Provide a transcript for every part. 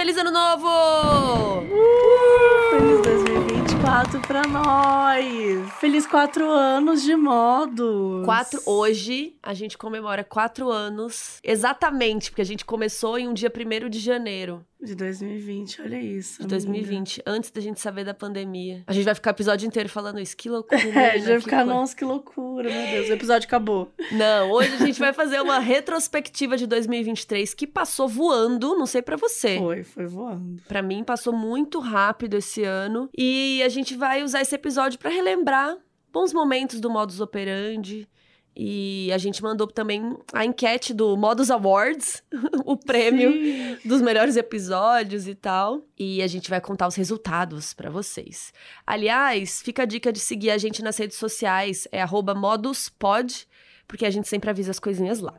Feliz ano novo! Uh, feliz 2024 pra nós! Feliz quatro anos de modo! Quatro, hoje a gente comemora quatro anos, exatamente, porque a gente começou em um dia 1 de janeiro. De 2020, olha isso. De 2020, amiga. antes da gente saber da pandemia. A gente vai ficar o episódio inteiro falando isso. Que loucura. É, já vai ficar, nossa, que loucura, meu Deus. O episódio acabou. Não, hoje a gente vai fazer uma retrospectiva de 2023 que passou voando, não sei para você. Foi, foi voando. Para mim passou muito rápido esse ano e a gente vai usar esse episódio para relembrar bons momentos do modus operandi e a gente mandou também a enquete do Modus Awards, o prêmio Sim. dos melhores episódios e tal. E a gente vai contar os resultados para vocês. Aliás, fica a dica de seguir a gente nas redes sociais, é moduspod, porque a gente sempre avisa as coisinhas lá.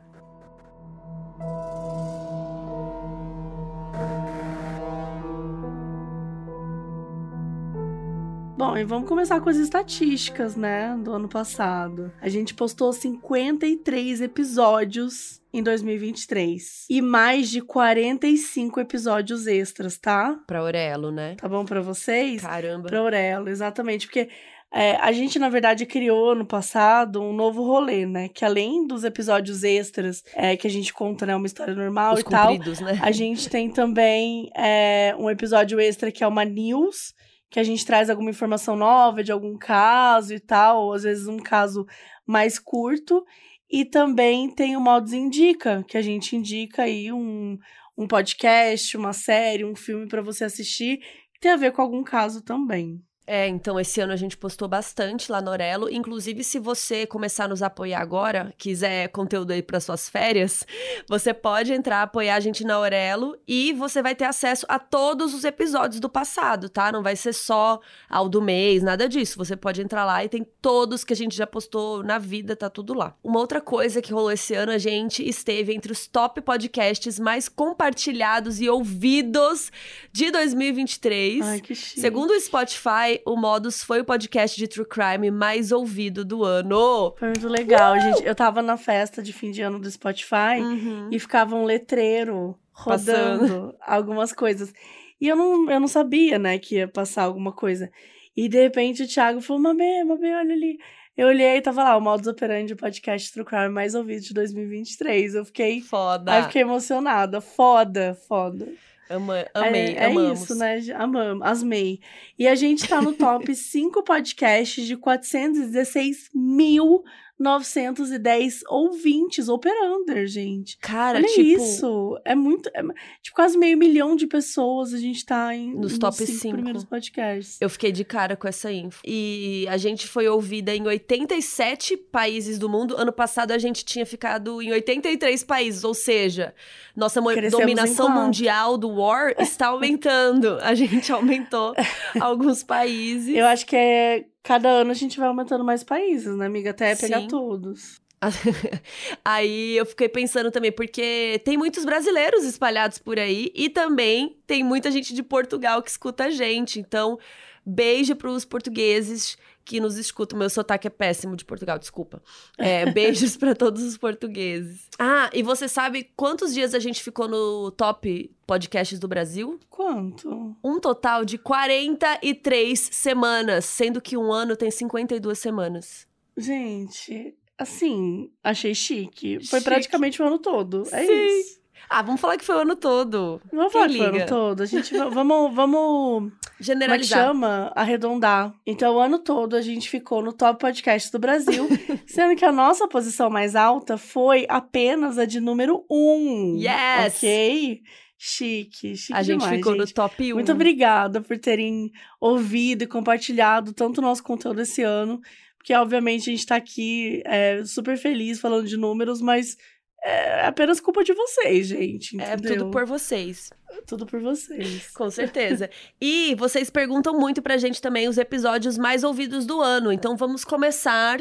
Bom, e vamos começar com as estatísticas, né, do ano passado. A gente postou 53 episódios em 2023 e mais de 45 episódios extras, tá? Pra Aurelo, né? Tá bom para vocês? Caramba. Pra Aurelo, exatamente, porque é, a gente, na verdade, criou no passado um novo rolê, né? Que além dos episódios extras é, que a gente conta, né? Uma história normal Os e tal. Né? A gente tem também é, um episódio extra que é uma news que a gente traz alguma informação nova de algum caso e tal, ou às vezes um caso mais curto. E também tem o Modos Indica, que a gente indica aí um, um podcast, uma série, um filme para você assistir, que tem a ver com algum caso também. É, então esse ano a gente postou bastante lá no Orelo. Inclusive, se você começar a nos apoiar agora, quiser conteúdo aí para suas férias, você pode entrar, apoiar a gente na Orelo e você vai ter acesso a todos os episódios do passado, tá? Não vai ser só ao do mês, nada disso. Você pode entrar lá e tem todos que a gente já postou na vida, tá tudo lá. Uma outra coisa que rolou esse ano, a gente esteve entre os top podcasts mais compartilhados e ouvidos de 2023. Ai, que chique. Segundo o Spotify, o Modus foi o podcast de True Crime mais ouvido do ano. Foi muito legal, uh! gente. Eu tava na festa de fim de ano do Spotify uhum. e ficava um letreiro rodando Passando. algumas coisas. E eu não, eu não sabia, né, que ia passar alguma coisa. E de repente o Thiago falou: Mamê, Mamê, olha ali. Eu olhei e tava lá, o Modus Operandi, o podcast True Crime mais ouvido de 2023. Eu fiquei. Foda. Aí fiquei emocionada. Foda, foda. Ama, amei, é, amamos. É isso, né? Amamos, asmei. E a gente tá no top 5 podcasts de 416 mil 910 ouvintes operander, gente. Cara, Olha tipo, isso. É muito. É, tipo, quase meio milhão de pessoas a gente tá em, nos, nos top 5 primeiros podcasts. Eu fiquei de cara com essa info. E a gente foi ouvida em 87 países do mundo. Ano passado a gente tinha ficado em 83 países, ou seja, nossa Crescemos dominação mundial do War está aumentando. a gente aumentou alguns países. Eu acho que é cada ano a gente vai aumentando mais países, né, amiga? Até pegar Sim. todos. aí eu fiquei pensando também, porque tem muitos brasileiros espalhados por aí e também tem muita gente de Portugal que escuta a gente. Então, beijo para os portugueses que nos escutam. Meu sotaque é péssimo de Portugal, desculpa. É, beijos para todos os portugueses. Ah, e você sabe quantos dias a gente ficou no top podcasts do Brasil? Quanto? Um total de 43 semanas, sendo que um ano tem 52 semanas. Gente, assim, achei chique. Foi chique. praticamente o ano todo. É Sim. isso. Ah, vamos falar que foi o ano todo. Vamos falar que foi o ano todo. A gente vamos, vamos generalizar. Como é chama? Arredondar. Então, o ano todo a gente ficou no top podcast do Brasil, sendo que a nossa posição mais alta foi apenas a de número 1. Um, yes! Ok? Chique, chique A gente demais, ficou gente. no top 1. Muito obrigada por terem ouvido e compartilhado tanto o nosso conteúdo esse ano. Porque, obviamente, a gente tá aqui é, super feliz falando de números, mas é apenas culpa de vocês, gente. Entendeu? É tudo por vocês. Tudo por vocês. Com certeza. e vocês perguntam muito pra gente também os episódios mais ouvidos do ano. Então vamos começar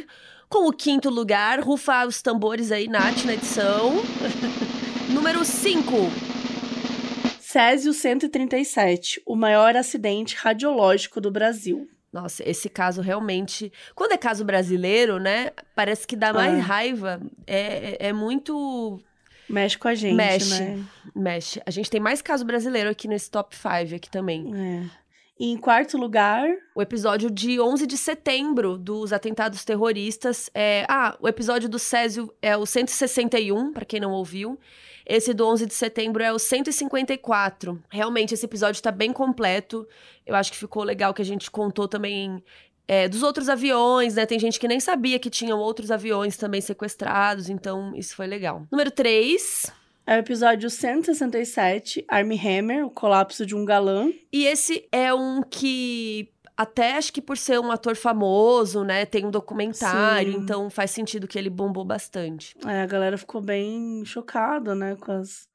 com o quinto lugar. Rufar os tambores aí, Nath, na edição. Número 5. Césio 137, o maior acidente radiológico do Brasil. Nossa, esse caso realmente. Quando é caso brasileiro, né? Parece que dá mais é. raiva. É, é muito. Mexe com a gente, Mexe. né? Mexe. A gente tem mais caso brasileiro aqui nesse top 5 aqui também. É. E em quarto lugar, O episódio de 11 de setembro dos atentados terroristas. É... Ah, o episódio do Césio é o 161, pra quem não ouviu. Esse do 11 de setembro é o 154. Realmente, esse episódio tá bem completo. Eu acho que ficou legal que a gente contou também é, dos outros aviões, né? Tem gente que nem sabia que tinham outros aviões também sequestrados, então isso foi legal. Número 3. é o episódio 167, Armie Hammer, o colapso de um galã. E esse é um que. Até acho que por ser um ator famoso, né? Tem um documentário, Sim. então faz sentido que ele bombou bastante. É, a galera ficou bem chocada, né, com as,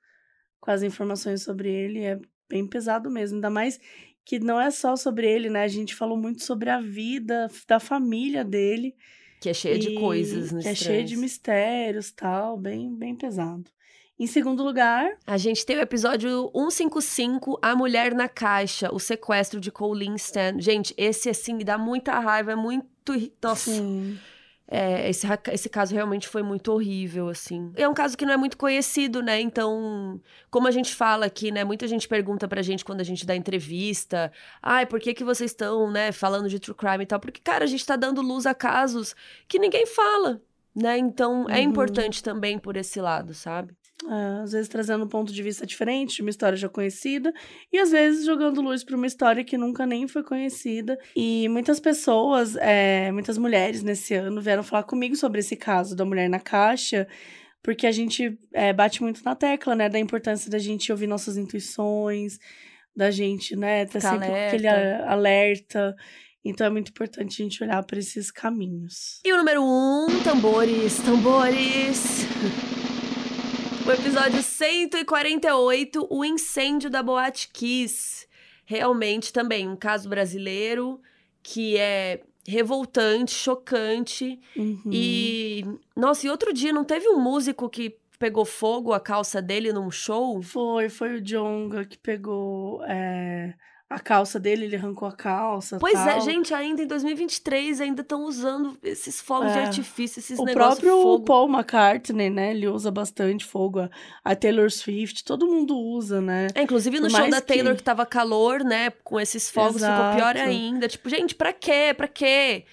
com as informações sobre ele. É bem pesado mesmo. Ainda mais que não é só sobre ele, né? A gente falou muito sobre a vida da família dele. Que é cheia de e coisas no Que é cheio de mistérios tal, bem, bem pesado. Em segundo lugar, A gente tem o episódio 155, A Mulher na Caixa, o sequestro de Colleen Stan. Gente, esse assim me dá muita raiva, é muito. Nossa. sim, É, esse, esse caso realmente foi muito horrível, assim. É um caso que não é muito conhecido, né? Então, como a gente fala aqui, né? Muita gente pergunta pra gente quando a gente dá entrevista. Ai, por que, que vocês estão, né, falando de true crime e tal? Porque, cara, a gente tá dando luz a casos que ninguém fala, né? Então, é Uhum. importante também por esse lado, sabe? É, às vezes trazendo um ponto de vista diferente de uma história já conhecida, e às vezes jogando luz para uma história que nunca nem foi conhecida. E muitas pessoas, é, muitas mulheres nesse ano vieram falar comigo sobre esse caso da mulher na caixa, porque a gente é, bate muito na tecla, né, da importância da gente ouvir nossas intuições, da gente, né, ter Ficar sempre alerta. aquele alerta. Então é muito importante a gente olhar para esses caminhos. E o número um, tambores, tambores. O episódio 148, o incêndio da Boate Kiss. Realmente também um caso brasileiro que é revoltante, chocante. Uhum. E, nossa, e outro dia não teve um músico que pegou fogo a calça dele num show? Foi, foi o Jonga que pegou é, a calça dele, ele arrancou a calça. Pois é, tal. gente, ainda em 2023 ainda estão usando esses fogos de É. artifício, esses O negócios próprio fogo. Paul McCartney, né? Ele usa bastante fogo. A- Taylor Swift, todo mundo usa, né? É, inclusive no Por show da Taylor que... que- tava calor, né? Com esses fogos ficou pior Exato. ainda. Tipo, gente, pra quê? Pra quê?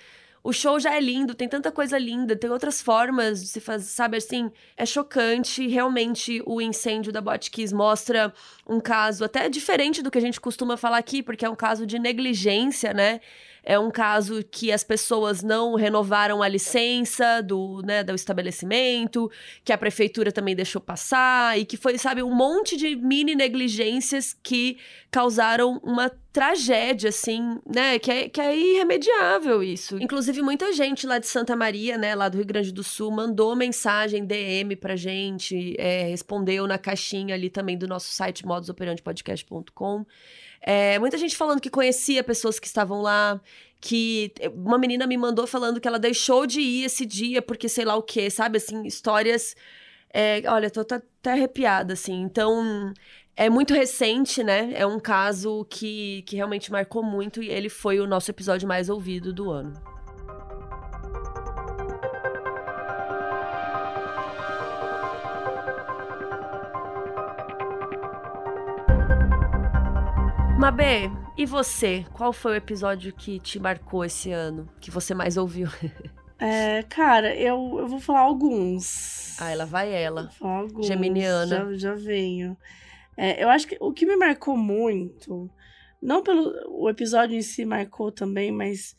O show já é lindo, tem tanta coisa linda, tem outras formas de se fazer, sabe assim? É chocante. Realmente, o incêndio da Botkiss mostra um caso até diferente do que a gente costuma falar aqui, porque é um caso de negligência, né? É um caso que as pessoas não renovaram a licença do, né, do estabelecimento, que a prefeitura também deixou passar, e que foi, sabe, um monte de mini negligências que causaram uma tragédia, assim, né? Que é, que é irremediável isso. Inclusive, muita gente lá de Santa Maria, né, lá do Rio Grande do Sul, mandou mensagem, DM pra gente, é, respondeu na caixinha ali também do nosso site modusoperantepodcast.com. É, muita gente falando que conhecia pessoas que estavam lá, que uma menina me mandou falando que ela deixou de ir esse dia porque sei lá o que, sabe? Assim, histórias. é, olha, tô, tô até arrepiada, assim. Então, é muito recente, né? É um caso que, que realmente marcou muito e ele foi o nosso episódio mais ouvido do ano. Mabê, e você? Qual foi o episódio que te marcou esse ano? Que você mais ouviu? É, cara, eu, eu vou falar alguns. Ah, ela vai ela. Vou falar alguns. Geminiana. Já, já venho. É, eu acho que o que me marcou muito, não pelo o episódio em si marcou também, mas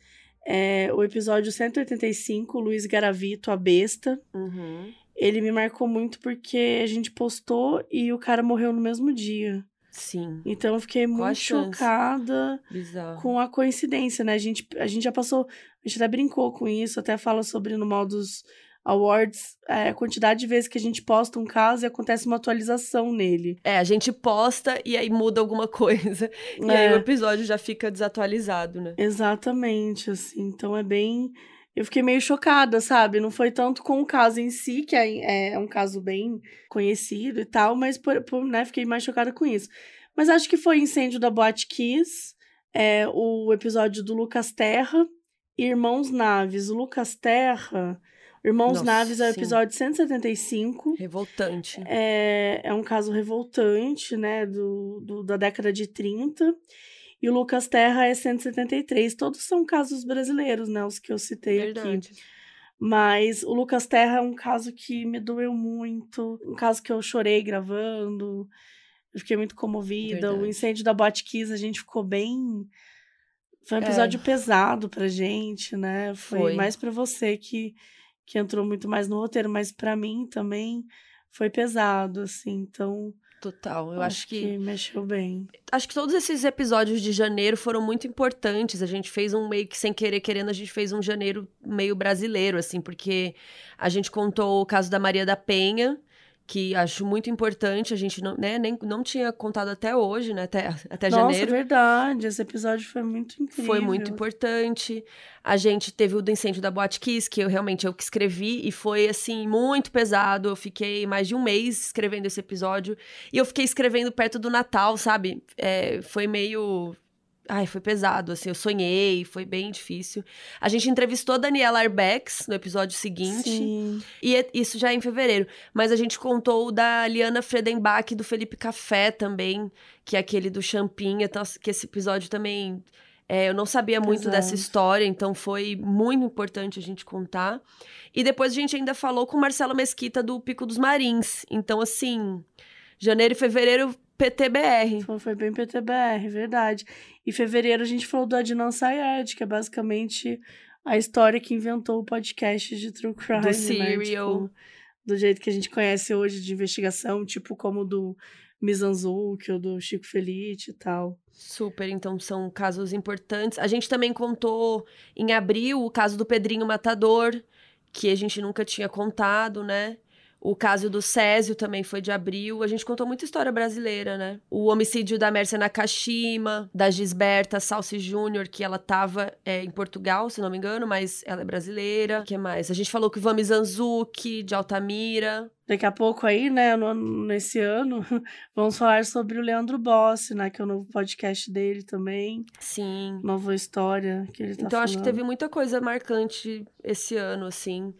é, o episódio 185, Luiz Garavito, a besta. Uhum. Ele me marcou muito porque a gente postou e o cara morreu no mesmo dia. Sim, Então eu fiquei Qual muito chocada bizarro. com a coincidência, né? A gente, a gente já passou, a gente até brincou com isso, até fala sobre no mal dos awards, é, a quantidade de vezes que a gente posta um caso e acontece uma atualização nele. É, a gente posta e aí muda alguma coisa. E É. aí o episódio já fica desatualizado, né? Exatamente, assim. Então é bem. Eu fiquei meio chocada, sabe? Não foi tanto com o caso em si, que é, é um caso bem conhecido e tal, mas por, por, né, fiquei mais chocada com isso. Mas acho que foi incêndio da Boate Kiss, é, o episódio do Lucas Terra e Irmãos Naves. O Lucas Terra. Irmãos Nossa, Naves é o sim. episódio 175. Revoltante. É, é um caso revoltante, né, do, do- da década de 30. E o Lucas Terra é 173. Todos são casos brasileiros, né, os que eu citei aqui. Verdade. Mas o Lucas Terra é um caso que me doeu muito. Um caso que eu chorei gravando. Eu fiquei muito comovida. O Verdade. incêndio da Boate Kiss, a gente ficou bem. Foi um É. episódio pesado pra gente, né? Foi, Foi. mais pra você que, que entrou muito mais no roteiro, mas pra mim também foi pesado, assim. Então, Total. Eu acho que mexeu bem. acho que todos esses episódios de janeiro foram muito importantes. A gente fez um meio que sem querer querendo, a gente fez um janeiro meio brasileiro, assim, porque a gente contou o caso da Maria da Penha, que acho muito importante. A gente não, né, nem, não tinha contado até hoje, né? Até, até Nossa, janeiro. verdade. Esse episódio foi muito incrível. Foi muito importante. A gente teve o do incêndio da Boate Kiss, que eu realmente eu que escrevi, e foi, assim, muito pesado. Eu fiquei mais de um mês escrevendo esse episódio. E eu fiquei escrevendo perto do Natal, sabe? É, foi meio. Ai, foi pesado, assim. Eu sonhei, foi bem difícil. A gente entrevistou a Daniela Arbex no episódio seguinte. Sim. E é- isso já é em fevereiro. Mas a gente contou o da Liana Fredenbach e do Felipe Café também, que é aquele do Champinha, então, que esse episódio também. é, eu não sabia muito Pesado. dessa história, então foi muito importante a gente contar. E depois a gente ainda falou com o Marcelo Mesquita do Pico dos Marins. Então, assim, janeiro e fevereiro, PTBR. Foi, foi bem PTBR, verdade. E fevereiro a gente falou do Adnan Sayed, que é basicamente a história que inventou o podcast de True Crime, né? Serial. Tipo, do jeito que a gente conhece hoje de investigação, tipo como o do Mizanzuki ou do Chico Felite e tal. Super, então são casos importantes. A gente também contou em abril o caso do Pedrinho Matador, que a gente nunca tinha contado, né? O caso do Césio também foi de abril. A gente contou muita história brasileira, né? O homicídio da Mércia Nakashima, da Gisberta Salsi Júnior, que ela tava é, em Portugal, se não me engano, mas ela é brasileira. O que mais? A gente falou que o Vami Zanzuki, de Altamira. Daqui a pouco aí, né, no, nesse ano, vamos falar sobre o Leandro Bossi, né, que é o novo podcast dele também. Sim. Nova história que ele tá Então, acho que falando. teve muita coisa marcante esse ano, assim.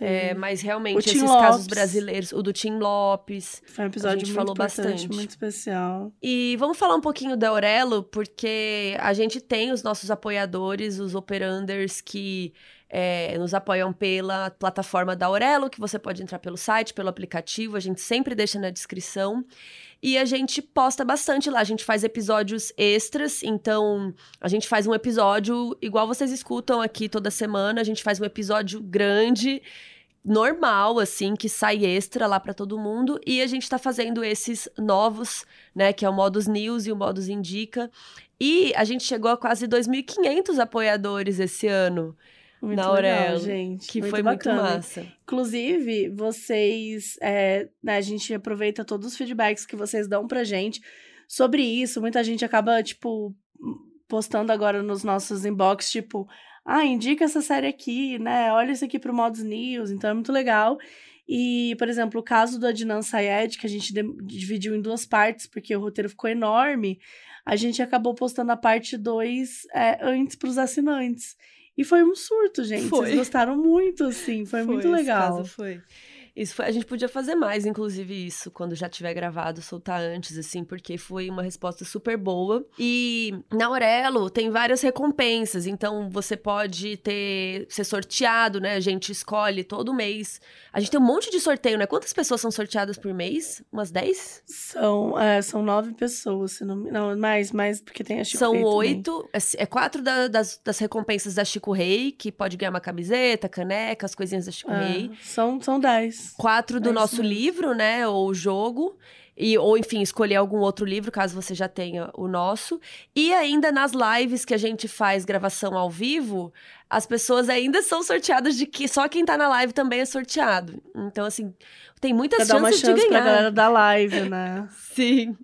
É, mas O realmente, Tim esses casos Lopes. brasileiros, o do Tim Lopes. Foi um episódio gente muito falou bastante. muito especial. E vamos falar um pouquinho da Aurelo, porque a gente tem os nossos apoiadores, os operanders que é, nos apoiam pela plataforma da Aurelo, que você pode entrar pelo site, pelo aplicativo, a gente sempre deixa na descrição. E a gente posta bastante lá, a gente faz episódios extras, então a gente faz um episódio igual vocês escutam aqui toda semana, a gente faz um episódio grande, normal, assim, que sai extra lá pra todo mundo. E a gente tá fazendo esses novos, né, que é o Modus News e o Modus Indica. E a gente chegou a quase 2.500 apoiadores esse ano, Muito Na Aurelo, gente. que muito foi bacana. muito massa. Inclusive, vocês, é, né, a gente aproveita todos os feedbacks que vocês dão pra gente sobre isso. Muita gente acaba, tipo, postando agora nos nossos inbox, tipo, ah, indica essa série aqui, né? Olha isso aqui pro Modos News, então é muito legal. E, por exemplo, o caso do Adnan Sayed, que a gente dividiu em duas partes, porque o roteiro ficou enorme, a gente acabou postando a parte 2 antes pros assinantes. E foi um surto, gente. Foi. Vocês gostaram muito, assim. Foi, muito esse legal. caso foi. Isso foi, a gente podia fazer mais, inclusive, isso, quando já tiver gravado, soltar antes, assim, porque foi uma resposta super boa. E na Aurelo tem várias recompensas, então você pode ter ser sorteado, né? A gente escolhe todo mês. A gente tem um monte de sorteio, né? Quantas pessoas são sorteadas por mês? Umas 10? São, é, são nove pessoas, se não, não mais, mais porque tem a Chico São oito, é, é quatro da- das, das recompensas da Chico Rei, que pode ganhar uma camiseta, caneca, as coisinhas da Chico É, Rei. são, são dez. Quatro do É nosso mesmo. livro, né? Ou jogo. E, ou, enfim, escolher algum outro livro, caso você já tenha o nosso. E ainda nas lives que a gente faz gravação ao vivo, as pessoas ainda são sorteadas de que só quem tá na live também é sorteado. Então, assim, tem muitas Pra dar uma chances chance de pra ganhar. galera da live, né? Sim.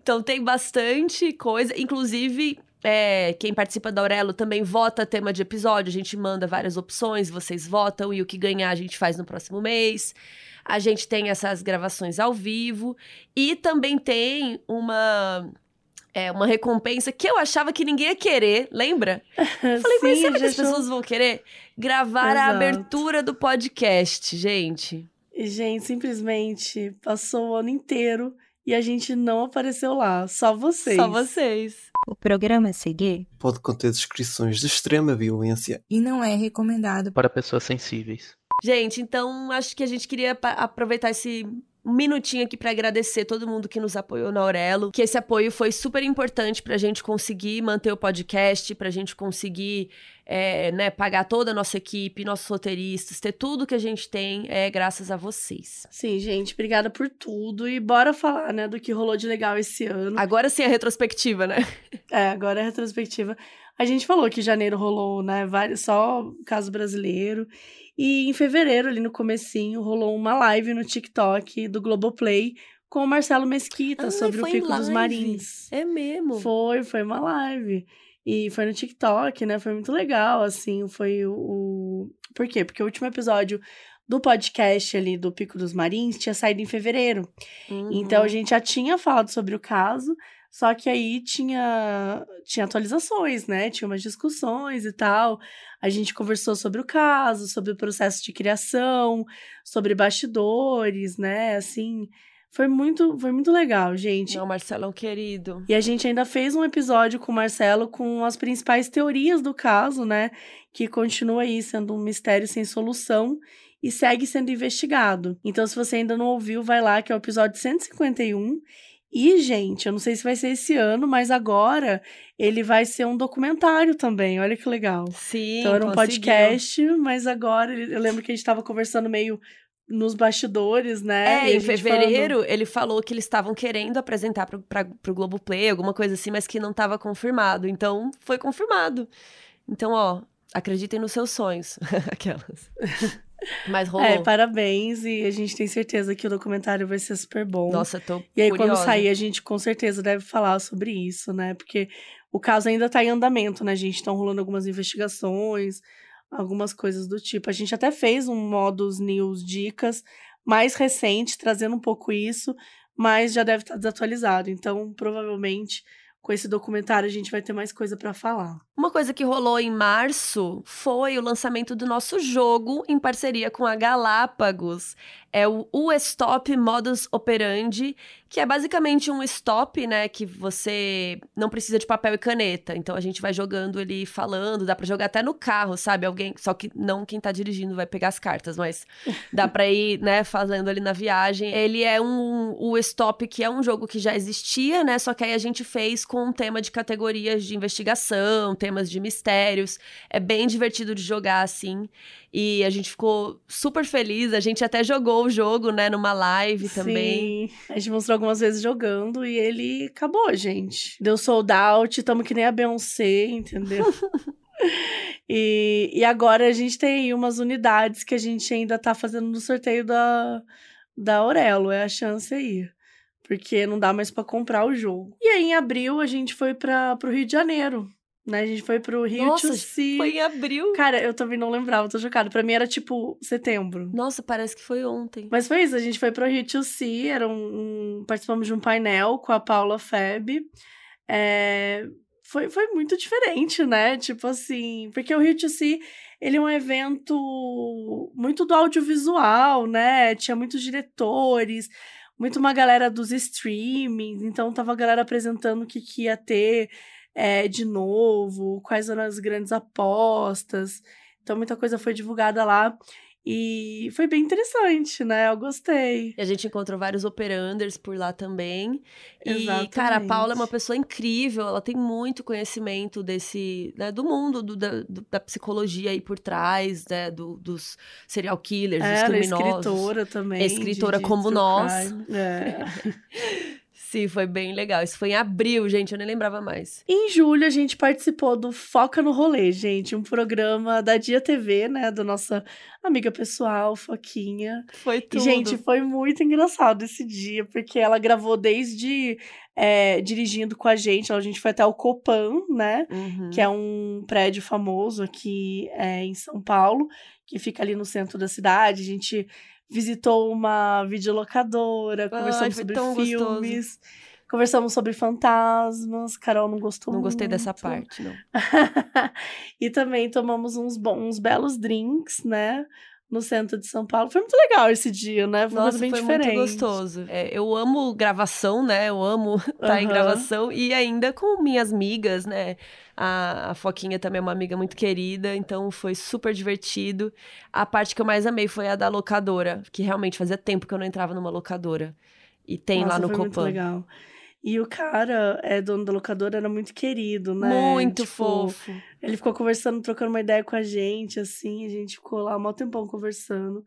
Então tem bastante coisa. Inclusive, é, quem participa da Aurelo também vota tema de episódio. A gente manda várias opções, vocês votam e o que ganhar a gente faz no próximo mês. A gente tem essas gravações ao vivo. E também tem uma. é, uma recompensa que eu achava que ninguém ia querer, lembra? Eu falei, Sim, mas será que as pessoas vão querer? Gravar a Exato. abertura do podcast, gente. E, Gente, simplesmente passou o ano inteiro e a gente não apareceu lá. Só vocês. Só vocês. O programa a seguir Pode conter descrições de extrema violência. e não é recomendado para pessoas sensíveis. Gente, então acho que a gente queria aproveitar esse um minutinho aqui pra agradecer todo mundo que nos apoiou na Aurelo, que esse apoio foi super importante pra gente conseguir manter o podcast, pra gente conseguir é, né, pagar toda a nossa equipe, nossos roteiristas, ter tudo que a gente tem é graças a vocês. Sim, gente, obrigada por tudo. E bora falar, né, do que rolou de legal esse ano. Agora sim a retrospectiva, né? É, agora é a retrospectiva. A gente falou que janeiro rolou, né, vários, só caso brasileiro. E em fevereiro, ali no comecinho, rolou uma live no TikTok do Globoplay com o Marcelo Mesquita Ai, sobre o Pico dos. Marins. É mesmo. Foi, foi uma live. E foi no TikTok, né? Foi muito legal, assim, foi o... o... Por quê? Porque o último episódio do podcast ali do Pico dos Marins tinha saído em fevereiro. Uhum. Então a gente já tinha falado sobre o caso, só que aí tinha, tinha atualizações, né? Tinha umas discussões e tal. A gente conversou sobre o caso, sobre o processo de criação, sobre bastidores, né? Assim, foi muito, foi muito legal, gente. Não, Marcelão querido. E a gente ainda fez um episódio com o Marcelo com as principais teorias do caso, né? Que continua aí sendo um mistério sem solução e segue sendo investigado. Então, se você ainda não ouviu, vai lá, que é o episódio 151. E, gente, eu não sei se vai ser esse ano, mas agora ele vai ser um documentário também. Olha que legal. Sim, então, era um conseguiu. podcast, mas agora eu lembro que a gente tava conversando meio nos bastidores, né? É, E em fevereiro ele falou que eles estavam querendo apresentar pro, pra, pro Globoplay, alguma coisa assim, mas que não estava confirmado. Então, foi confirmado. Então, ó, acreditem nos seus sonhos. Aquelas. Mas rolou. É, parabéns. E a gente tem certeza que o documentário vai ser super bom. Nossa, tô e aí, curiosa. quando sair, a gente com certeza deve falar sobre isso, né? Porque o caso ainda tá em andamento, né, gente? Estão rolando algumas investigações, algumas coisas do tipo. A gente até fez um Modus News Dicas mais recente, trazendo um pouco isso, mas já deve estar desatualizado. Então, provavelmente, com esse documentário, a gente vai ter mais coisa pra falar. Uma coisa que rolou em março foi o lançamento do nosso jogo em parceria com a Galápagos. É o O Stop Modus Operandi, que é basicamente um stop, né, que você não precisa de papel e caneta. Então a gente vai jogando ele falando, dá pra jogar até no carro, sabe? Alguém, só que não quem tá dirigindo vai pegar as cartas, mas dá pra ir, né, fazendo ali na viagem. Ele é um o Stop que é um jogo que já existia, né? Só que aí a gente fez com um tema de categorias de investigação, temas de mistérios. É bem divertido de jogar assim. E a gente ficou super feliz. A gente até jogou o jogo, né, numa live também. Sim, a gente mostrou algumas vezes jogando e ele acabou, gente. Deu sold out, tamo que nem a Beyoncé, entendeu? e, e agora a gente tem aí umas unidades que a gente ainda tá fazendo no sorteio da, da Aurelo, é a chance aí. Porque não dá mais pra comprar o jogo. E aí, em abril, a gente foi para pro Rio de Janeiro, né? A gente foi pro Rio Nossa, to See. foi em abril. Cara, eu também não lembrava, tô chocada. Pra mim era tipo setembro. Nossa, parece que foi ontem. Mas foi isso, a gente foi pro Rio to See, era um, um- participamos de um painel com a Paula Feb. É, foi, foi muito diferente, né? Tipo assim, porque o Rio to See, ele é um evento muito do audiovisual, né? Tinha muitos diretores, muito uma galera dos streamings, então tava a galera apresentando o que, que ia ter é, de novo, quais eram as grandes apostas. Então muita coisa foi divulgada lá. E foi bem interessante, né? Eu gostei. E a gente encontrou vários operanders por lá também. E, Exatamente. cara, a Paula é uma pessoa incrível, ela tem muito conhecimento desse, né, do mundo, do- da, do- da psicologia aí por trás, né, do- dos serial killers, dos Ela é criminosos. escritora também. É escritora de- de como nós. É. Sim, foi bem legal. Isso foi em abril, gente, eu nem lembrava mais. Em julho, a gente participou do Foca no Rolê, gente. Um programa da Dia TV, né? Da nossa amiga pessoal, Foquinha. Foi E, tudo. gente, foi muito engraçado esse dia, porque ela gravou desde é, dirigindo com a gente. A gente foi até o Copan, né? Uhum. que é um prédio famoso aqui é, em São Paulo, que fica ali no centro da cidade. A gente visitou uma videolocadora, Ai, conversamos foi sobre tão gostoso. filmes. Conversamos sobre fantasmas. Carol não gostou Não muito. gostei dessa parte, não. e também tomamos uns, bons, uns belos drinks, né? No centro de São Paulo. Foi muito legal esse dia, né? Foi Nossa, bem foi diferente. muito gostoso. É, eu amo gravação, né? Eu amo estar em Aham. gravação e ainda com minhas amigas, né? A, a Foquinha também é uma amiga muito querida, então foi super divertido. A parte que eu mais amei foi a da locadora, que realmente fazia tempo que eu não entrava numa locadora. E tem Nossa, lá no foi muito Copan. legal. E o cara, é dono da locadora, era muito querido, né? Muito Tipo, fofo. Ele ficou conversando, trocando uma ideia com a gente, assim. A gente ficou lá um maior tempão conversando.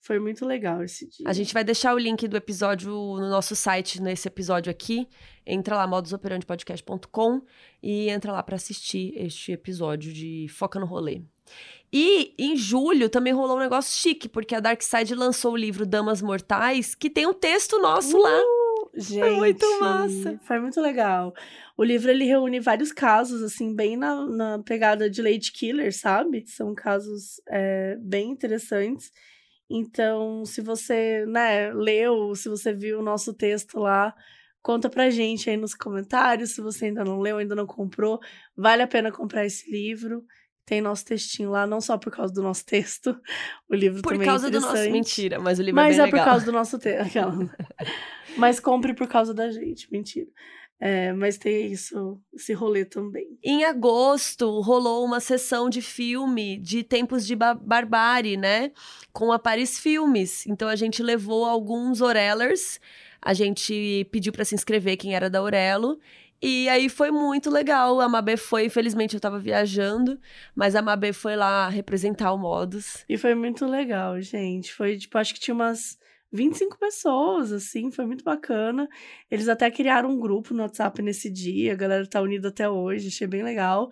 Foi muito legal esse dia. A gente vai deixar o link do episódio no nosso site, nesse episódio aqui. Entra lá, modusoperandepodcast.com e entra lá pra assistir este episódio de Foca no Rolê. E em julho também rolou um negócio chique, porque a Darkside lançou o livro Damas Mortais, que tem um texto nosso lá. Gente, muito massa. Foi muito legal. O livro ele reúne vários casos, assim, bem na, na pegada de Lady Killer, sabe? São casos é, bem interessantes. Então, se você, né, leu, se você viu o nosso texto lá, conta pra gente aí nos comentários. Se você ainda não leu, ainda não comprou, vale a pena comprar esse livro. Tem nosso textinho lá, não só por causa do nosso texto. O livro Por também causa é do nosso. interessante. Mentira, mas o livro Mas é é, bem por legal. causa do nosso texto. mas compre por causa da gente, mentira. É, mas tem isso, esse rolê também. Em agosto, rolou uma sessão de filme de Tempos de Ba- Barbárie, né? Com a Paris Filmes. Então a gente levou alguns Orellers. A gente pediu pra se inscrever quem era da Orelo. E aí foi muito legal. A Mabê foi, infelizmente eu tava viajando, mas a Mabê foi lá representar o Modus. E foi muito legal, gente. Foi, tipo, acho que tinha umas 25 pessoas, assim, foi muito bacana. Eles até criaram um grupo no WhatsApp nesse dia, a galera tá unida até hoje, achei bem legal.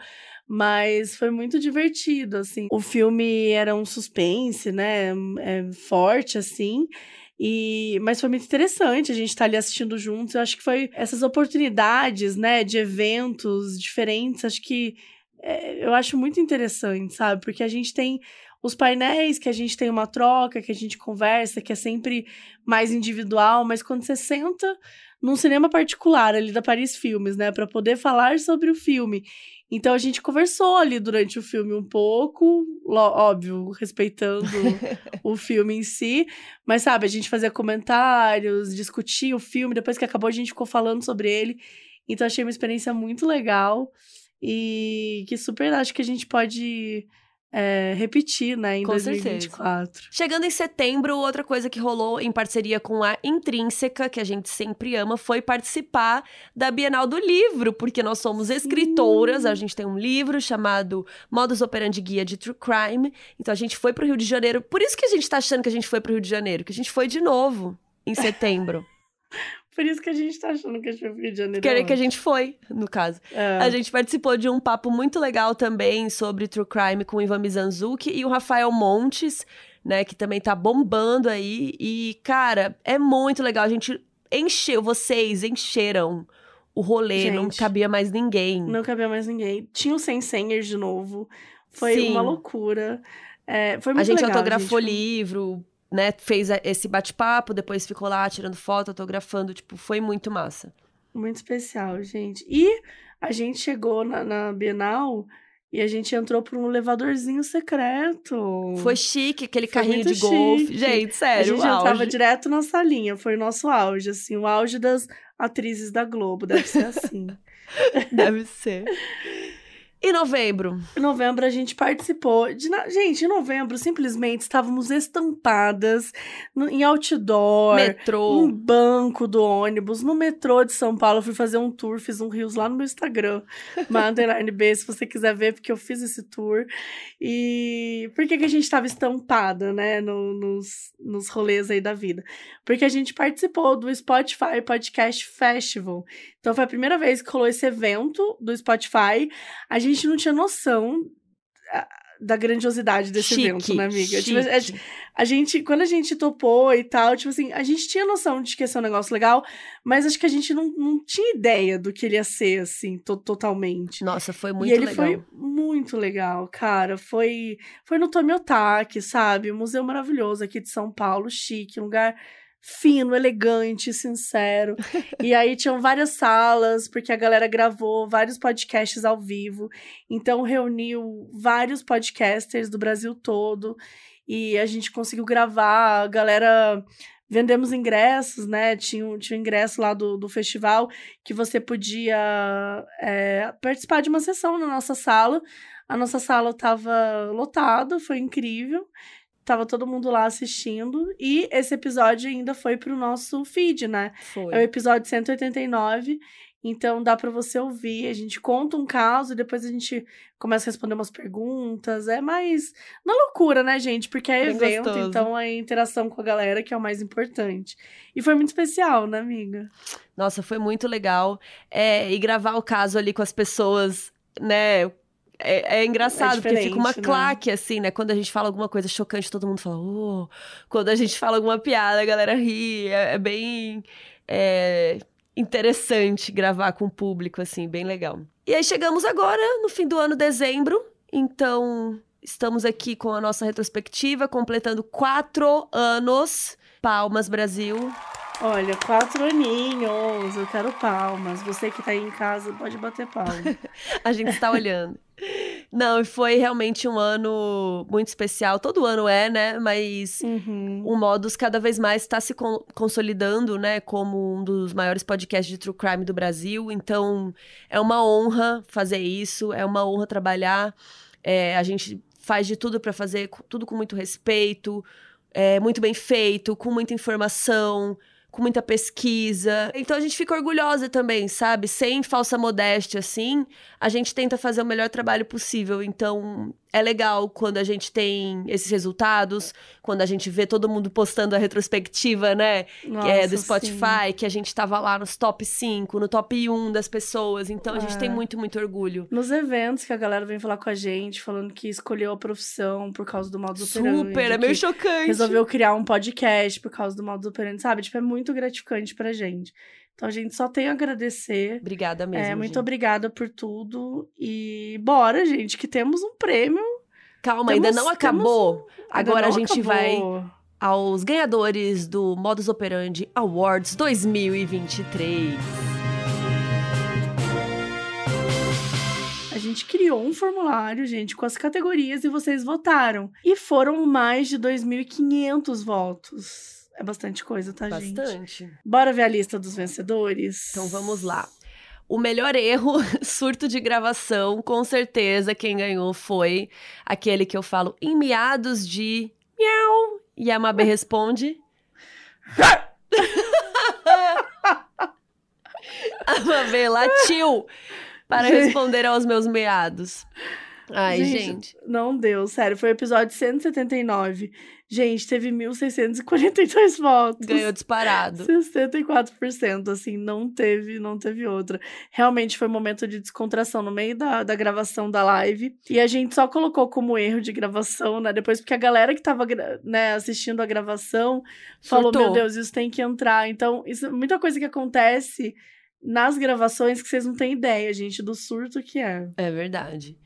Mas foi muito divertido, assim. O filme era um suspense, né? É, forte, assim. E, mas foi muito interessante a gente estar ali assistindo juntos. Eu acho que foi essas oportunidades, né, de eventos diferentes. Acho que é, eu acho muito interessante, sabe? Porque a gente tem os painéis, que a gente tem uma troca, que a gente conversa, que é sempre mais individual, mas quando você senta num cinema particular ali da Paris Filmes, né, para poder falar sobre o filme. Então a gente conversou ali durante o filme um pouco, óbvio, respeitando o filme em si, mas sabe, a gente fazia comentários, discutia o filme, depois que acabou a gente ficou falando sobre ele. Então achei uma experiência muito legal e que super acho que a gente pode é, repetir, né, em Com certeza. 2024. Chegando em setembro, outra coisa que rolou em parceria com a Intrínseca, que a gente sempre ama, foi participar da Bienal do Livro, porque nós somos escritoras, a gente tem um livro chamado Modus Operandi Guia de True Crime, então a gente foi pro Rio de Janeiro, por isso que a gente tá achando que a gente foi pro Rio de Janeiro, que a gente foi de novo em setembro, Por isso que a gente tá achando que a gente vai pro Rio de Janeiro. querer que a gente foi, no caso. É. A gente participou de um papo muito legal também sobre True Crime com o Ivan Mizanzuki e o Rafael Montes, né, que também tá bombando aí. E, cara, é muito legal. A gente encheu, vocês encheram o rolê, não Gente, cabia mais ninguém. Não cabia mais ninguém. Tinha o Sem Sengers de novo. Foi Sim. uma loucura. É, foi a muito gente legal, autografou gente. Foi- livro, né, fez a- esse bate-papo, depois ficou lá tirando foto, autografando, tipo, foi muito massa. Muito especial, gente. E a gente chegou na, na Bienal e a gente entrou por um elevadorzinho secreto. Foi chique, aquele Foi carrinho de golfe. Gente, A sério, gente o entrava auge. direto na salinha. Foi o nosso auge, assim. O auge das atrizes da Globo. Deve ser assim. Deve ser. E novembro? Em novembro a gente participou de. na- Gente, em novembro simplesmente estávamos estampadas no- em outdoor. Metrô. Um banco do ônibus, no metrô de São Paulo. Eu fui fazer um tour, fiz um rios lá no meu Instagram, Underline B, se você quiser ver, porque eu fiz esse tour. E por que, que a gente estava estampada, né, no- nos, nos rolês aí da vida? Porque a gente participou do Spotify Podcast Festival. Então foi a primeira vez que rolou esse evento do Spotify. A gente não tinha noção ah, da grandiosidade desse Chique, evento, né, amiga? Tipo, a- a gente, quando a gente topou e tal, tipo assim, a gente tinha noção de que ia ser um negócio legal, mas acho que a gente não, não tinha ideia do que ele ia ser, assim, to- totalmente. Nossa, foi e muito ele legal. foi muito legal, cara. Foi, foi no Tomiotaki, sabe? Um museu maravilhoso aqui de São Paulo, chique, um lugar fino, elegante, sincero. e aí tinham várias salas, porque a galera gravou vários podcasts ao vivo. Então reuniu vários podcasters do Brasil todo e a gente conseguiu gravar, a galera vendemos ingressos, né? Tinha, tinha um ingresso lá do, do festival que você podia é, participar de uma sessão na nossa sala. A nossa sala estava lotada, foi incrível. Tava todo mundo lá assistindo. E esse episódio ainda foi pro nosso feed, né? Foi. É o episódio 189. Então dá para você ouvir, a gente conta um caso e depois a gente começa a responder umas perguntas. É mais na loucura, né, gente? Porque é Bem evento, gostoso. então é interação com a galera que é o mais importante. E foi muito especial, né, amiga? Nossa, foi muito legal. É, e gravar o caso ali com as pessoas, né? É, é engraçado, porque fica uma né? claque, assim, né? Quando a gente fala alguma coisa chocante, todo mundo fala, oh. Quando a gente fala alguma piada, a galera ri. É, é bem é, interessante gravar com o público, assim, bem legal. E aí chegamos agora, no fim do ano, dezembro. Então, estamos aqui com a nossa retrospectiva, completando quatro anos. Palmas, Brasil. Olha, quatro aninhos, eu quero palmas. Você que tá aí em casa pode bater palma. A gente está olhando. Não, e foi realmente um ano muito especial. Todo ano é, né? Mas Uhum. o Modus cada vez mais está se con- consolidando, né? Como um dos maiores podcasts de true crime do Brasil. Então, é uma honra fazer isso, é uma honra trabalhar. É, a gente faz de tudo para fazer tudo com muito respeito, é, muito bem feito, com muita informação, com muita pesquisa. Então a gente fica orgulhosa também, sabe? Sem falsa modéstia, assim, a gente tenta fazer o melhor trabalho possível. Então é legal quando a gente tem esses resultados, quando a gente vê todo mundo postando a retrospectiva, né? que é do Nossa, Spotify, sim. que a gente tava lá nos top 5, no top 1 das pessoas. Então a gente É. tem muito, muito orgulho. Nos eventos que a galera vem falar com a gente, falando que escolheu a profissão por causa do modo operandi. Super, é meio chocante. resolveu criar um podcast por causa do modo operandi, sabe? Tipo, é muito gratificante pra gente. Então a gente só tem a agradecer. Obrigada mesmo. É, muito gente. obrigada por tudo. E bora, gente, que temos um prêmio. Calma, ainda Temos- não acabou. Ainda Agora não a gente vai acabou. aos ganhadores do Modus Operandi Awards 2023. A gente criou um formulário, gente, com as categorias e vocês votaram. E foram mais de 2.500 votos. É bastante coisa, tá, gente? Bastante. Bora ver a lista dos vencedores? Então vamos lá. O melhor erro, surto de gravação, com certeza quem ganhou foi aquele que eu falo em meados de miau. E a Mabê responde. a Mabê latiu para responder aos meus meados. Ai, Gente, gente. Não deu, sério. Foi o episódio 179. Gente, teve 1.642 votos. Ganhou disparado. 64%, assim, não teve, não teve outra. Realmente foi um momento de descontração no meio da, da gravação da live. E a gente só colocou como erro de gravação, né? Depois, porque a galera que tava né, assistindo a gravação falou: Surtou. Meu Deus, isso tem que entrar. Então, isso muita coisa que acontece nas gravações que vocês não têm ideia, gente, do surto que é. É verdade.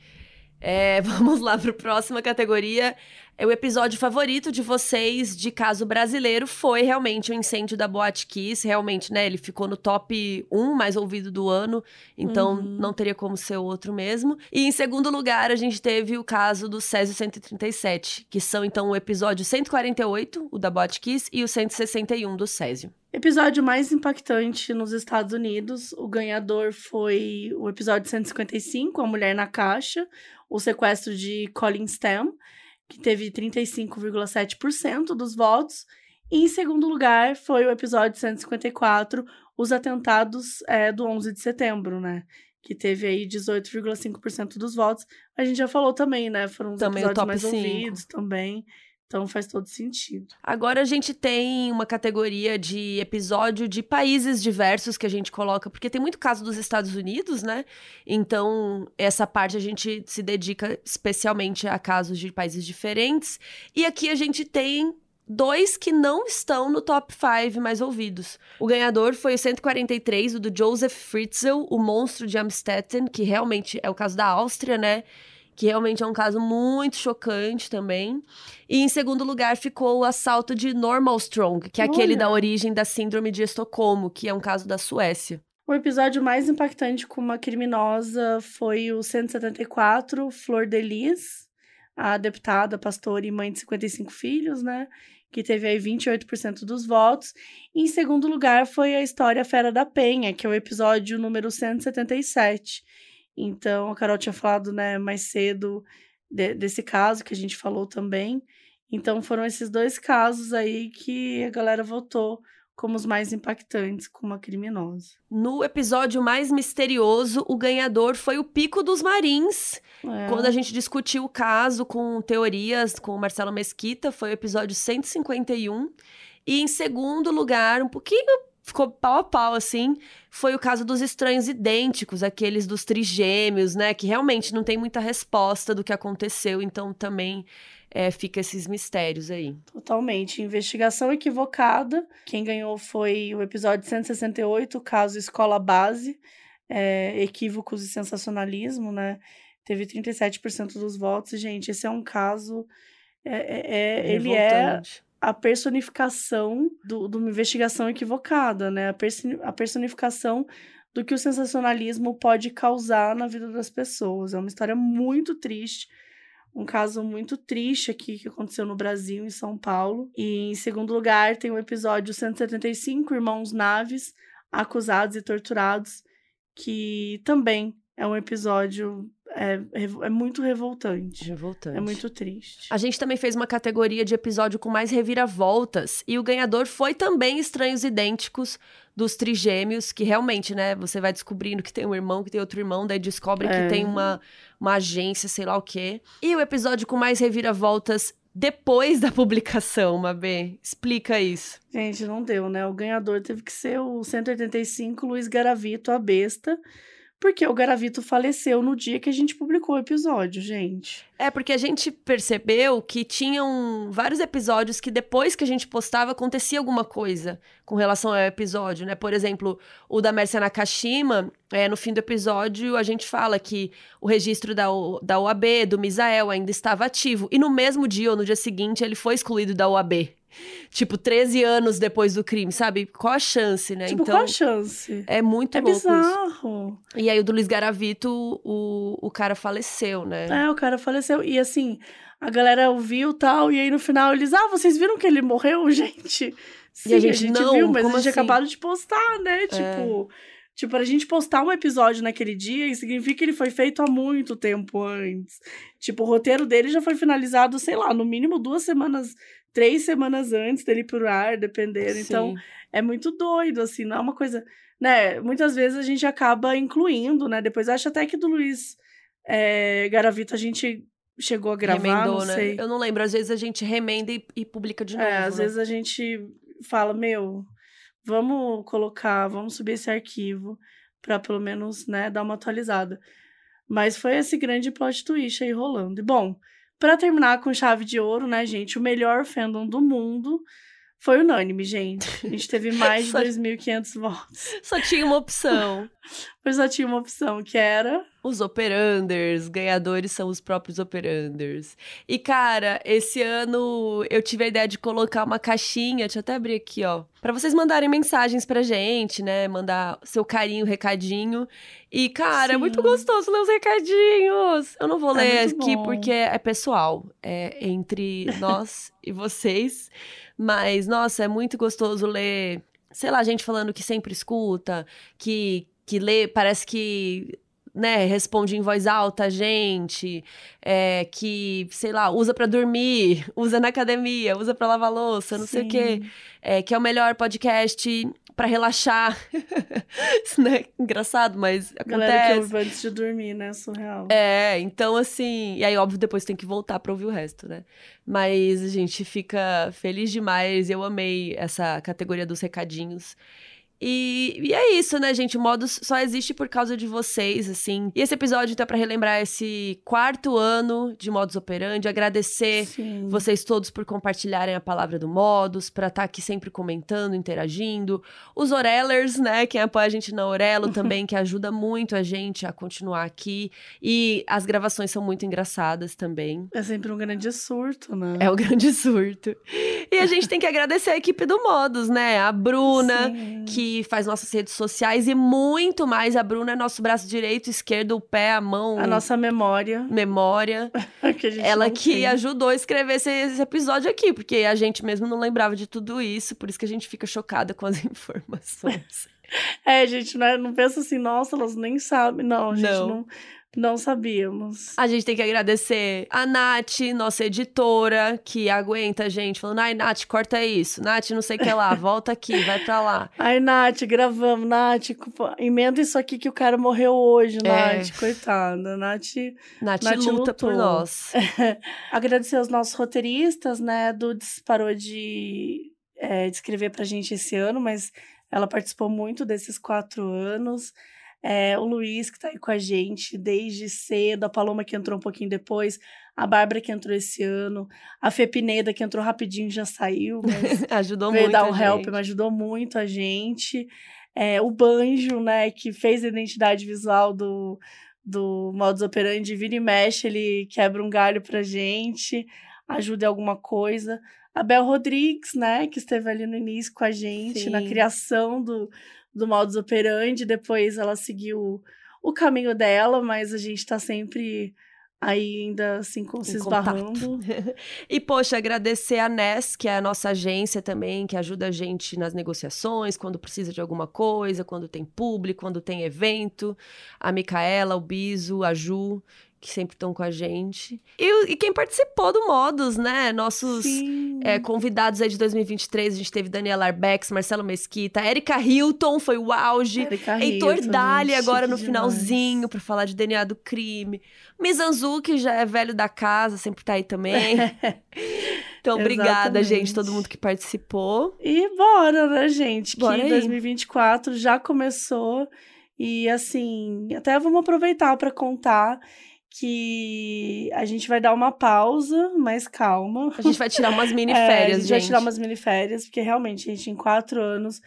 É, vamos lá para a próxima categoria. É o episódio favorito de vocês de caso brasileiro foi realmente o incêndio da Boate Kiss. Realmente, né? Ele ficou no top 1 mais ouvido do ano, então Uhum. não teria como ser outro mesmo. E em segundo lugar, a gente teve o caso do Césio 137, que são então o episódio 148, o da Boate Kiss, e o 161 do Césio. Episódio mais impactante nos Estados Unidos. O ganhador foi o episódio 155, A Mulher na Caixa, o sequestro de Colin Stam, que teve 35,7% dos votos. E em segundo lugar foi o episódio 154, Os Atentados é, do 11 de setembro, né? Que teve aí 18,5% dos votos. A gente já falou também, né? Foram os Também episódios mais cinco. ouvidos também. Então faz todo sentido. Agora a gente tem uma categoria de episódio de países diversos que a gente coloca, porque tem muito caso dos Estados Unidos, né? Então, essa parte a gente se dedica especialmente a casos de países diferentes. E aqui a gente tem dois que não estão no top 5 mais ouvidos. O ganhador foi o 143, o do Joseph Fritzl, o monstro de Amstetten, que realmente é o caso da Áustria, né? Que realmente é um caso muito chocante também. E em segundo lugar ficou o assalto de Normalstrong, que é aquele Olha. da origem da síndrome de Estocolmo, que é um caso da Suécia. O episódio mais impactante com uma criminosa foi o 174, Flor de Lis, a deputada, pastora e mãe de 55 filhos, né? Que teve aí 28% dos votos. E em segundo lugar foi a história Fera da Penha, que é o episódio número 177. Então, a Carol tinha falado, né, mais cedo de- desse caso que a gente falou também. Então, foram esses dois casos aí que a galera votou como os mais impactantes com uma criminosa. No episódio mais misterioso, o ganhador foi o Pico dos Marins. É. Quando a gente discutiu o caso com teorias com o Marcelo Mesquita, foi o episódio 151. E em segundo lugar, um pouquinho ficou pau a pau assim, foi o caso dos estranhos idênticos, aqueles dos trigêmeos, né? Que realmente não tem muita resposta do que aconteceu, então também é, fica esses mistérios aí. Totalmente. Investigação equivocada. Quem ganhou foi o episódio 168, o caso Escola Base, é, Equívocos e Sensacionalismo, né? Teve 37% dos votos. Gente, esse é um caso. é- é- é- ele é. A personificação de uma investigação equivocada, né? A personificação do que o sensacionalismo pode causar na vida das pessoas. É uma história muito triste, um caso muito triste aqui que aconteceu no Brasil, em São Paulo. E em segundo lugar, tem o episódio 175, Irmãos Naves, Acusados e Torturados, que também é um episódio é, é muito revoltante. Revoltante. É muito triste. A gente também fez uma categoria de episódio com mais reviravoltas e o ganhador foi também Estranhos Idênticos dos Trigêmeos, que realmente, né, você vai descobrindo que tem um irmão, que tem outro irmão, daí descobre É. que tem uma, uma agência, sei lá o quê. E o episódio com mais reviravoltas depois da publicação, Mabê, explica isso. Gente, não deu, né? O ganhador teve que ser o 185 Luiz Garavito, a besta. Porque o Garavito faleceu no dia que a gente publicou o episódio, gente. É, porque a gente percebeu que tinham vários episódios que depois que a gente postava acontecia alguma coisa com relação ao episódio, né? Por exemplo, o da Mércia Nakashima, é, no fim do episódio a gente fala que o registro da, O- da OAB, do Misael, ainda estava ativo. E no mesmo dia ou no dia seguinte ele foi excluído da OAB. Tipo, 13 anos depois do crime, sabe? Qual a chance, né? tipo, então, qual a chance? é muito É louco isso. bizarro. E aí o do Luiz Garavito, o, o cara faleceu, né? É, o cara faleceu. E assim, a galera ouviu tal, e aí no final eles, ah, vocês viram que ele morreu, gente? Sim, a gente, não, viu, mas a gente assim? acabado de postar, né? Tipo, tipo, pra gente postar um episódio naquele dia, isso significa que ele foi feito há muito tempo antes. Tipo, o roteiro dele já foi finalizado, sei lá, no mínimo duas semanas, três semanas antes dele ir pro ar, dependendo. Então, Sim. é muito doido, assim, não é uma coisa. Né, muitas vezes a gente acaba incluindo, né? Depois acho até que do Luiz é, Garavito a gente chegou a gravar, Remendou, não né? sei. Eu não lembro, às vezes a gente remenda e, e publica de novo. É, às né? vezes a gente fala, meu, vamos colocar, vamos subir esse arquivo pra pelo menos, né, dar uma atualizada. Mas foi esse grande plot twist aí rolando. E bom, pra terminar com chave de ouro, né, gente, o melhor fandom do mundo foi unânime, gente. A gente teve mais de Só- 2.500 votos. Só tinha uma opção. Mas só tinha uma opção, que era Os operanders, ganhadores são os próprios operanders. E, cara, esse ano eu tive a ideia de colocar uma caixinha, deixa eu até abrir aqui, ó. Pra vocês mandarem mensagens pra gente, né? Mandar seu carinho, recadinho. E, cara, é Sim. muito gostoso ler os recadinhos. Eu não vou É ler muito aqui bom. porque é pessoal. É entre nós e vocês. Mas, nossa, é muito gostoso ler, sei lá, gente falando que sempre escuta, que, que lê, parece que, né, responde em voz alta a gente, é, que, sei lá, usa pra dormir, usa na academia, usa pra lavar louça, não sei o quê. Sim. É, que é o melhor podcast pra relaxar. Isso não é engraçado, mas Galera que acontece. ouve antes de dormir, né? Surreal. É, então assim. E aí, óbvio, depois tem que voltar pra ouvir o resto, né? Mas a gente fica feliz demais. Eu amei essa categoria dos recadinhos. E, e é isso, né, gente? O Modus só existe por causa de vocês, assim. E esse episódio então é pra relembrar esse quarto ano de Modus Operandi, agradecer Sim. vocês todos por compartilharem a palavra do Modus, pra estar aqui sempre comentando, interagindo. Os Orellers, né, quem apoia a gente na Orelo também, que ajuda muito a gente a continuar aqui. E as gravações são muito engraçadas também. É sempre um grande surto, né? É o grande surto. E a gente tem que agradecer a equipe do Modus, né? A Bruna, Sim. que faz nossas redes sociais e muito mais. A Bruna é nosso braço direito, esquerdo, o pé, a mão, A nossa memória. memória. Que Ela que tem. ajudou a escrever esse, esse episódio aqui, porque a gente mesmo não lembrava de tudo isso, por isso que a gente fica chocada com as informações. É, gente, não, é- não pensa assim, nossa, elas nem sabem. Não, a gente Não. não, não sabíamos. A gente tem que agradecer a Nath, nossa editora, que aguenta a gente, falando: ai, Nath, corta isso. Nath, não sei o que lá, volta aqui, vai pra lá. Ai, Nath, gravamos. Nath, emenda isso aqui que o cara morreu hoje, É. Nath. Coitada. Nath. Nath, Nath luta por lutou. nós. Agradecer aos nossos roteiristas, né? Dudes parou de, é, de escrever pra gente esse ano, mas ela participou muito desses quatro anos. É, o Luiz, que tá aí com a gente desde cedo, a Paloma, que entrou um pouquinho depois, a Bárbara, que entrou esse ano, a Fê Pineda, que entrou rapidinho já saiu, mas Ajudou veio muito. dar a um help, gente. mas ajudou muito a gente. É, o Banjo, né, que fez a identidade visual do, do Modus Operandi, vira e mexe, ele quebra um galho pra gente, ajuda em alguma coisa. A Bel Rodrigues, né, que esteve ali no início com a gente, na Sim. criação do, do Modus Operandi, depois ela seguiu o caminho dela, mas a gente tá sempre aí ainda assim com, se esbarrando. E, poxa, agradecer a NES, que é a nossa agência também, que ajuda a gente nas negociações, quando precisa de alguma coisa, quando tem público, quando tem evento. A Micaela, o Biso, a Ju, que sempre estão com a gente. E, e quem participou do Modus, né? Nossos é, convidados aí de 2023, a gente teve Daniela Arbex, Marcelo Mesquita, Erika Hilton, foi o auge. Erika Heitor Hilton, Dali agora no finalzinho pra falar de DNA do crime. Mizanzu, que já é velho da casa, sempre tá aí também. então, obrigada, Exatamente. gente, todo mundo que participou. E bora, né, gente? Bora que aí. 2024 já começou. E assim, até vamos aproveitar para contar que a gente vai dar uma pausa, mas calma. A gente vai tirar umas mini É, férias, a gente, gente. vai tirar umas mini férias, porque realmente, gente, em quatro anos,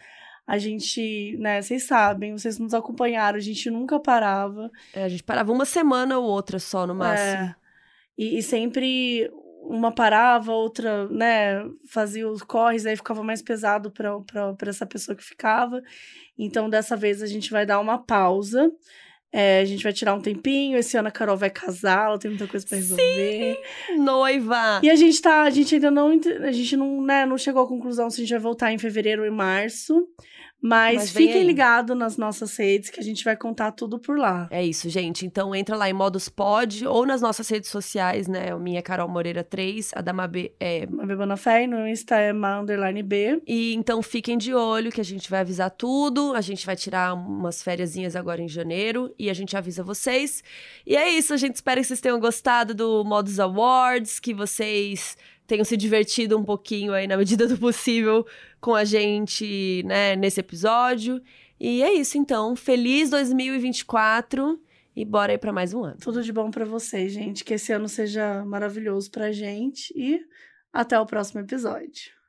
a gente, né, vocês sabem, vocês nos acompanharam, a gente nunca parava. É, a gente parava uma semana ou outra só, no máximo. É. E, e sempre uma parava, outra, né, fazia os corres, aí ficava mais pesado para essa pessoa que ficava. Então, dessa vez, a gente vai dar uma pausa. É, a gente vai tirar um tempinho. Esse ano a Carol vai casar, ela tem muita coisa para resolver. Noiva! E a gente tá, a gente ainda não, a gente não, né, não chegou à conclusão se a gente vai voltar em fevereiro ou em março. Mas, Mas fiquem ligados nas nossas redes que a gente vai contar tudo por lá. É isso, gente. Então entra lá em Modus Pod ou nas nossas redes sociais, né? A minha é Carol Moreira 3, a da Mabê é Uma Bebana Fé, e no Insta é ma underline B. E então fiquem de olho que a gente vai avisar tudo. A gente vai tirar umas fériasinhas agora em janeiro e a gente avisa vocês. E é isso, a gente espera que vocês tenham gostado do Modus Awards, que vocês tenham se divertido um pouquinho aí na medida do possível com a gente, né, nesse episódio. E é isso, então. Feliz 2024 e bora aí pra mais um ano. Tudo de bom pra vocês, gente. Que esse ano seja maravilhoso pra gente. E até o próximo episódio.